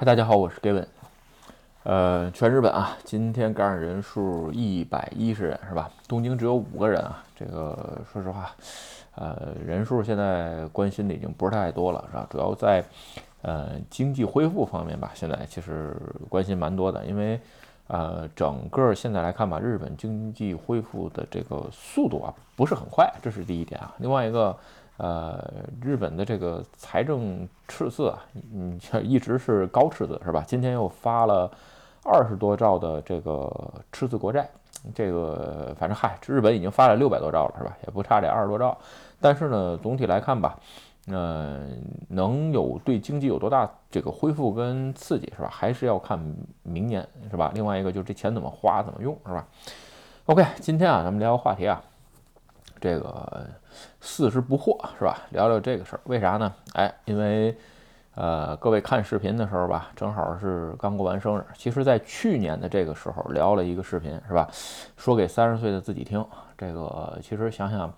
嗨，大家好，我是 Gavin。呃，全日本啊，今天感染人数一百一十人，是吧？东京只有五个人啊。这个说实话，呃，人数现在关心的已经不是太多了，是吧？主要在呃经济恢复方面吧，现在其实关心蛮多的，因为呃，整个现在来看吧，日本经济恢复的这个速度啊不是很快，这是第一点啊。另外一个。呃，日本的这个财政赤字啊，你这一直是高赤字是吧？今天又发了二十多兆的这个赤字国债，这个反正嗨，日本已经发了六百多兆了是吧？也不差这二十多兆。但是呢，总体来看吧，呃，能有对经济有多大这个恢复跟刺激是吧？还是要看明年是吧？另外一个就是这钱怎么花怎么用是吧？OK，今天啊，咱们聊个话题啊。这个四十不惑是吧？聊聊这个事儿，为啥呢？哎，因为呃，各位看视频的时候吧，正好是刚过完生日。其实，在去年的这个时候聊了一个视频是吧？说给三十岁的自己听。这个其实想想，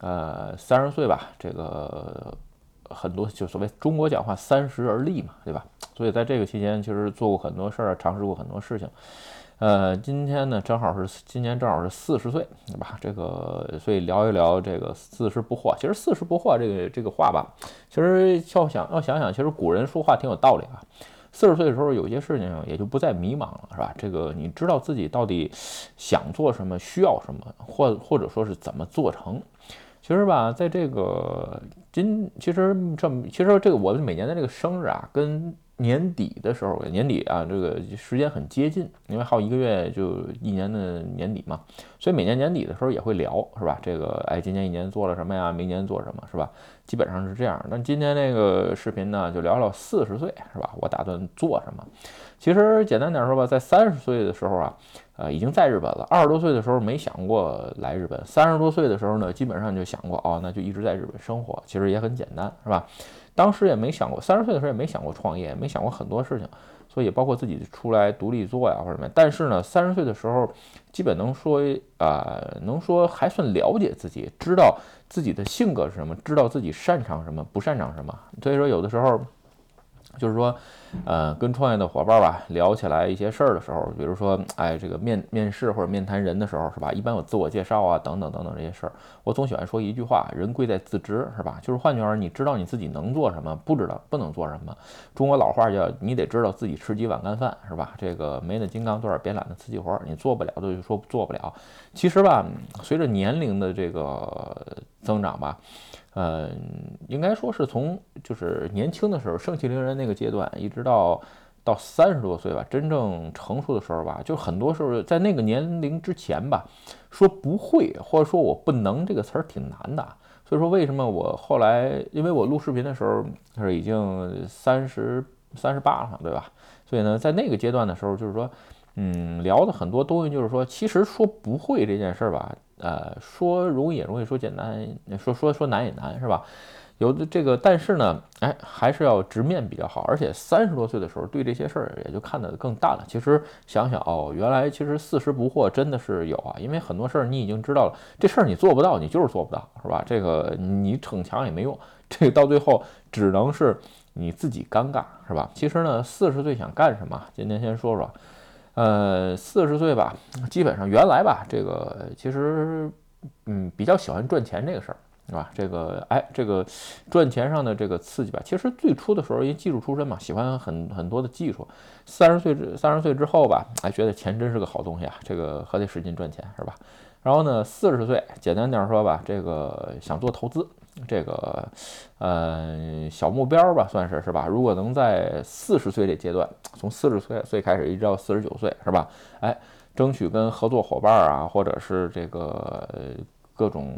呃，三十岁吧，这个很多就所谓中国讲话三十而立嘛，对吧？所以在这个期间，其实做过很多事儿，尝试过很多事情。呃，今天呢正好是今年正好是四十岁，对吧？这个所以聊一聊这个四十不惑。其实四十不惑这个这个话吧，其实要想要想想，其实古人说话挺有道理啊。四十岁的时候，有些事情也就不再迷茫了，是吧？这个你知道自己到底想做什么，需要什么，或或者说是怎么做成。其实吧，在这个今，其实这其实这个我们每年的这个生日啊，跟年底的时候，年底啊，这个时间很接近，因为还有一个月就一年的年底嘛，所以每年年底的时候也会聊，是吧？这个哎，今年一年做了什么呀？明年做什么，是吧？基本上是这样。那今天那个视频呢，就聊聊四十岁，是吧？我打算做什么？其实简单点说吧，在三十岁的时候啊，呃，已经在日本了；二十多岁的时候没想过来日本；三十多岁的时候呢，基本上就想过哦，那就一直在日本生活。其实也很简单，是吧？当时也没想过，三十岁的时候也没想过创业，没想过很多事情，所以包括自己出来独立做呀或者什么。但是呢，三十岁的时候，基本能说啊，能说还算了解自己，知道自己的性格是什么，知道自己擅长什么，不擅长什么。所以说，有的时候。就是说，呃，跟创业的伙伴吧聊起来一些事儿的时候，比如说，哎，这个面面试或者面谈人的时候，是吧？一般有自我介绍啊，等等等等这些事儿，我总喜欢说一句话：人贵在自知，是吧？就是换句话说，你知道你自己能做什么，不知道不能做什么。中国老话叫你得知道自己吃几碗干饭，是吧？这个没那金刚钻，别揽那瓷器活儿，你做不了的就说做不了。其实吧，随着年龄的这个增长吧。嗯，应该说是从就是年轻的时候盛气凌人那个阶段，一直到到三十多岁吧，真正成熟的时候吧，就很多时候在那个年龄之前吧，说不会或者说我不能这个词儿挺难的。所以说为什么我后来，因为我录视频的时候是已经三十三十八了，对吧？所以呢，在那个阶段的时候，就是说，嗯，聊的很多东西，就是说，其实说不会这件事儿吧。呃，说容易也容易，说简单，说说说难也难，是吧？有的这个，但是呢，哎，还是要直面比较好。而且三十多岁的时候，对这些事儿也就看得更淡了。其实想想哦，原来其实四十不惑真的是有啊，因为很多事儿你已经知道了，这事儿你做不到，你就是做不到，是吧？这个你逞强也没用，这到最后只能是你自己尴尬，是吧？其实呢，四十岁想干什么？今天先说说。呃，四十岁吧，基本上原来吧，这个其实，嗯，比较喜欢赚钱这个事儿，是吧？这个，哎，这个赚钱上的这个刺激吧，其实最初的时候因为技术出身嘛，喜欢很很多的技术。三十岁之三十岁之后吧，哎，觉得钱真是个好东西啊，这个还得使劲赚钱，是吧？然后呢，四十岁，简单点说吧，这个想做投资。这个，呃，小目标吧，算是是吧？如果能在四十岁这阶段，从四十岁岁开始一直到四十九岁，是吧？哎，争取跟合作伙伴啊，或者是这个各种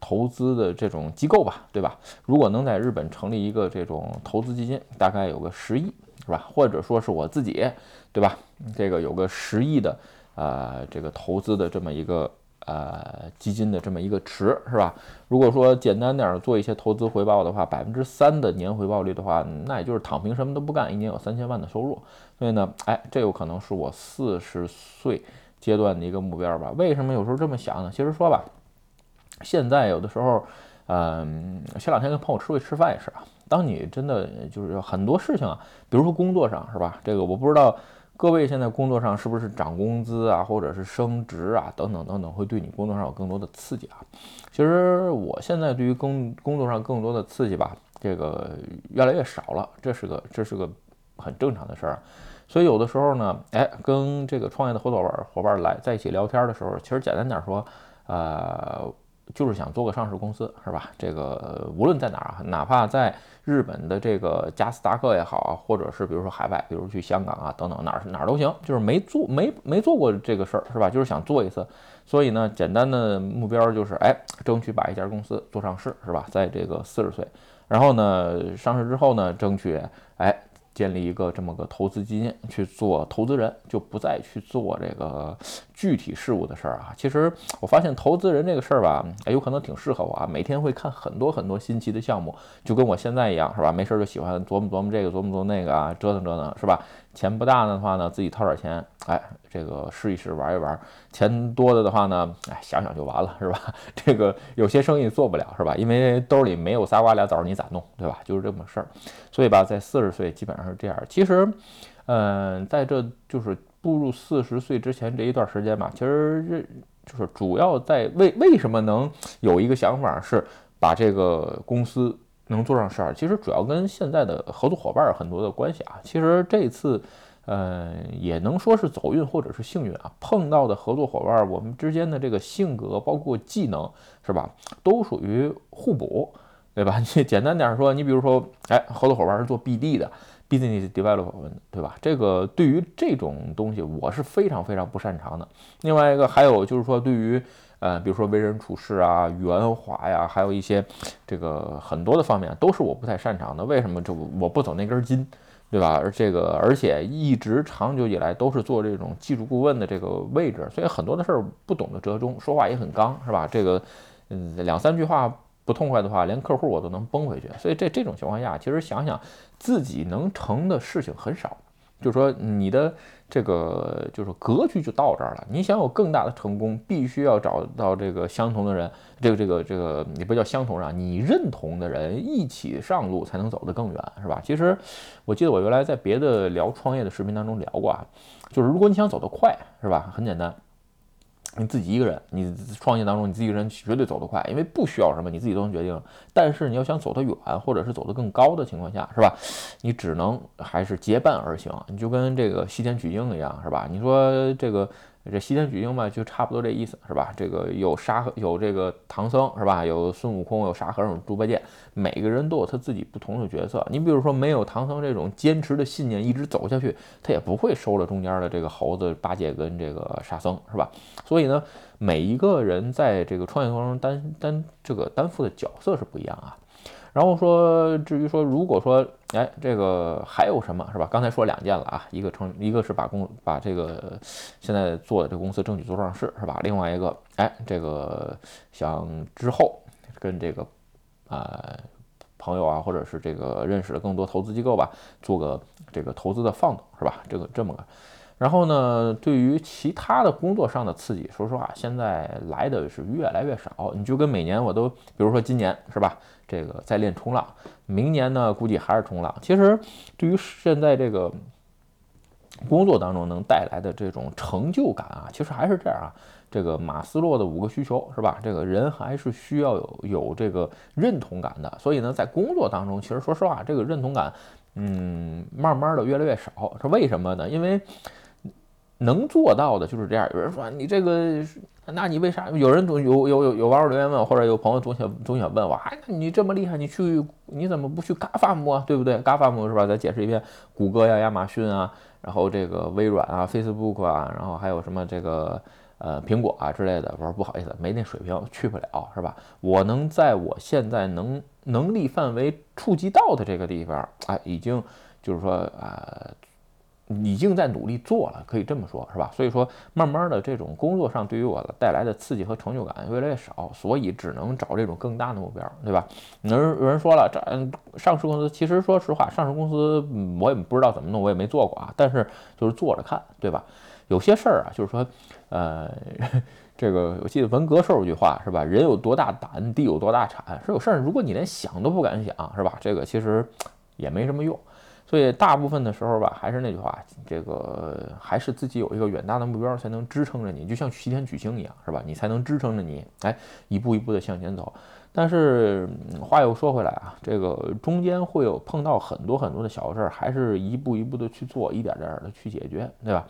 投资的这种机构吧，对吧？如果能在日本成立一个这种投资基金，大概有个十亿，是吧？或者说是我自己，对吧？这个有个十亿的，呃，这个投资的这么一个。呃，基金的这么一个池是吧？如果说简单点做一些投资回报的话，百分之三的年回报率的话，那也就是躺平什么都不干，一年有三千万的收入。所以呢，哎，这有可能是我四十岁阶段的一个目标吧？为什么有时候这么想呢？其实说吧，现在有的时候，嗯，前两天跟朋友出去吃饭也是啊，当你真的就是很多事情啊，比如说工作上是吧？这个我不知道各位现在工作上是不是涨工资啊，或者是升职啊，等等等等，会对你工作上有更多的刺激啊。其实我现在对于工工作上更多的刺激吧，这个越来越少了，这是个这是个很正常的事儿。所以有的时候呢，哎，跟这个创业的合作伙伴伙伴来在一起聊天的时候，其实简单点说，呃。就是想做个上市公司，是吧？这个无论在哪儿，哪怕在日本的这个加斯达克也好，或者是比如说海外，比如去香港啊等等哪儿哪儿都行，就是没做没没做过这个事儿，是吧？就是想做一次。所以呢，简单的目标就是，哎，争取把一家公司做上市，是吧？在这个四十岁，然后呢，上市之后呢，争取，哎。建立一个这么个投资基金去做投资人，就不再去做这个具体事务的事儿啊。其实我发现投资人这个事儿吧，哎，有可能挺适合我啊。每天会看很多很多新奇的项目，就跟我现在一样，是吧？没事儿就喜欢琢磨琢磨这个，琢磨琢磨那个啊，折腾折腾，是吧？钱不大的话呢，自己掏点钱，哎，这个试一试，玩一玩。钱多的的话呢，哎，想想就完了，是吧？这个有些生意做不了，是吧？因为兜里没有仨瓜俩枣，你咋弄，对吧？就是这么事儿。所以吧，在四十岁基本上是这样。其实，嗯，在这就是步入四十岁之前这一段时间吧，其实这就是主要在为为什么能有一个想法是把这个公司。能做上事儿，其实主要跟现在的合作伙伴很多的关系啊。其实这次，呃，也能说是走运或者是幸运啊。碰到的合作伙伴，我们之间的这个性格，包括技能，是吧，都属于互补，对吧？你 简单点说，你比如说，哎，合作伙伴是做 BD 的，business development，对吧？这个对于这种东西，我是非常非常不擅长的。另外一个还有就是说，对于呃，比如说为人处事啊、圆滑呀，还有一些这个很多的方面都是我不太擅长的。为什么就我不走那根筋，对吧？而这个而且一直长久以来都是做这种技术顾问的这个位置，所以很多的事儿不懂得折中，说话也很刚，是吧？这个嗯，两三句话不痛快的话，连客户我都能崩回去。所以这这种情况下，其实想想自己能成的事情很少。就是说，你的这个就是格局就到这儿了。你想有更大的成功，必须要找到这个相同的人，这个这个这个也不叫相同人，你认同的人一起上路，才能走得更远，是吧？其实我记得我原来在别的聊创业的视频当中聊过啊，就是如果你想走得快，是吧？很简单。你自己一个人，你创业当中你自己一个人绝对走得快，因为不需要什么，你自己都能决定。但是你要想走得远，或者是走得更高的情况下，是吧？你只能还是结伴而行，你就跟这个西天取经一样，是吧？你说这个。这西天取经嘛，就差不多这意思，是吧？这个有沙和有这个唐僧，是吧？有孙悟空，有沙和尚，猪八戒，每个人都有他自己不同的角色。你比如说，没有唐僧这种坚持的信念，一直走下去，他也不会收了中间的这个猴子、八戒跟这个沙僧，是吧？所以呢，每一个人在这个创业过程中担担这个担负的角色是不一样啊。然后说，至于说，如果说，哎，这个还有什么是吧？刚才说两件了啊，一个成，一个是把公把这个现在做的这个公司争取做上市，是吧？另外一个，哎，这个想之后跟这个啊朋友啊，或者是这个认识的更多投资机构吧，做个这个投资的放是吧？这个这么个。然后呢，对于其他的工作上的刺激，说实话，现在来的是越来越少。你就跟每年我都，比如说今年是吧，这个在练冲浪，明年呢估计还是冲浪。其实对于现在这个工作当中能带来的这种成就感啊，其实还是这样啊。这个马斯洛的五个需求是吧？这个人还是需要有有这个认同感的。所以呢，在工作当中，其实说实话，这个认同感，嗯，慢慢的越来越少。是为什么呢？因为能做到的就是这样。有人说你这个，那你为啥？有人总有有有有网友留言问，或者有朋友总想总想问我，哎，你这么厉害，你去你怎么不去 GAFAM 啊？对不对？GAFAM 是吧？再解释一遍，谷歌呀、亚马逊啊，然后这个微软啊、Facebook 啊，然后还有什么这个呃苹果啊之类的。我说不好意思，没那水平，去不了，是吧？我能在我现在能能力范围触及到的这个地方，哎，已经就是说啊。已经在努力做了，可以这么说，是吧？所以说，慢慢的这种工作上对于我带来的刺激和成就感越来越少，所以只能找这种更大的目标，对吧？有人有人说了，这上市公司，其实说实话，上市公司我也不知道怎么弄，我也没做过啊，但是就是做着看，对吧？有些事儿啊，就是说，呃，这个我记得文革时候有句话是吧？人有多大胆，地有多大产。说有事儿，如果你连想都不敢想，是吧？这个其实也没什么用。所以大部分的时候吧，还是那句话，这个还是自己有一个远大的目标，才能支撑着你，就像西天取经一样，是吧？你才能支撑着你，哎，一步一步的向前走。但是话又说回来啊，这个中间会有碰到很多很多的小事儿，还是一步一步的去做，一点点的去解决，对吧？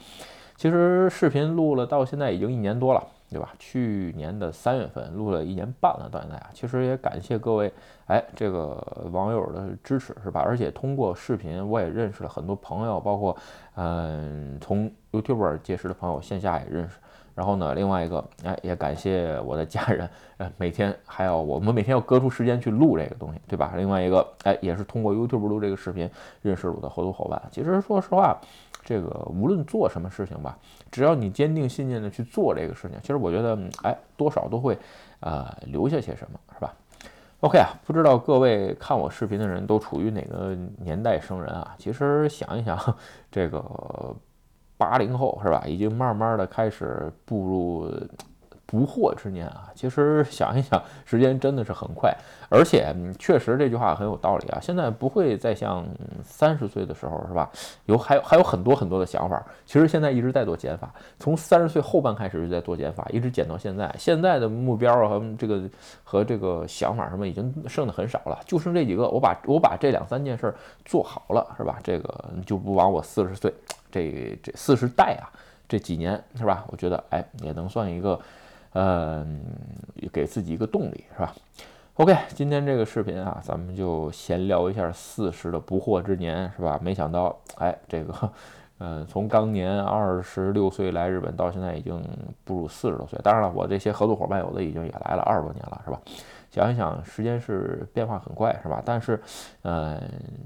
其实视频录了到现在已经一年多了。对吧？去年的三月份录了一年半了，到现在啊，其实也感谢各位，哎，这个网友的支持，是吧？而且通过视频，我也认识了很多朋友，包括，嗯，从 YouTube 结识的朋友，线下也认识。然后呢，另外一个，哎，也感谢我的家人，呃，每天还要我们每天要隔出时间去录这个东西，对吧？另外一个，哎，也是通过 YouTube 录这个视频认识了我的合作伙伴。其实说实话。这个无论做什么事情吧，只要你坚定信念的去做这个事情，其实我觉得，哎，多少都会，呃，留下些什么，是吧？OK 啊，不知道各位看我视频的人都处于哪个年代生人啊？其实想一想，这个八零后是吧，已经慢慢的开始步入。不惑之年啊，其实想一想，时间真的是很快，而且确实这句话很有道理啊。现在不会再像三十岁的时候是吧？有还有还有很多很多的想法。其实现在一直在做减法，从三十岁后半开始就在做减法，一直减到现在。现在的目标和这个和这个想法什么已经剩的很少了，就剩这几个。我把我把这两三件事做好了是吧？这个就不枉我四十岁这这四十代啊这几年是吧？我觉得哎也能算一个。嗯，给自己一个动力是吧？OK，今天这个视频啊，咱们就闲聊一下四十的不惑之年是吧？没想到，哎，这个，嗯，从当年二十六岁来日本到现在已经步入四十多岁。当然了，我这些合作伙伴有的已经也来了二十多年了是吧？想一想，时间是变化很快是吧？但是，嗯，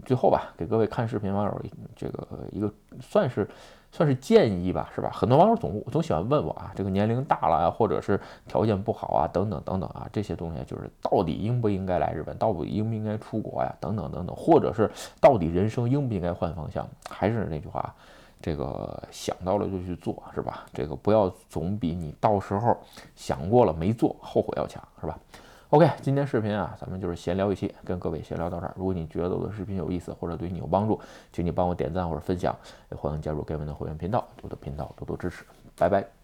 最后吧，给各位看视频网友这个一个算是。算是建议吧，是吧？很多网友总总喜欢问我啊，这个年龄大了啊，或者是条件不好啊，等等等等啊，这些东西就是到底应不应该来日本，到底应不应该出国呀，等等等等，或者是到底人生应不应该换方向？还是那句话，这个想到了就去做，是吧？这个不要总比你到时候想过了没做后悔要强，是吧？OK，今天视频啊，咱们就是闲聊一期，跟各位闲聊到这儿。如果你觉得我的视频有意思，或者对你有帮助，请你帮我点赞或者分享，也欢迎加入盖文的会员频道，我的频道多多支持。拜拜。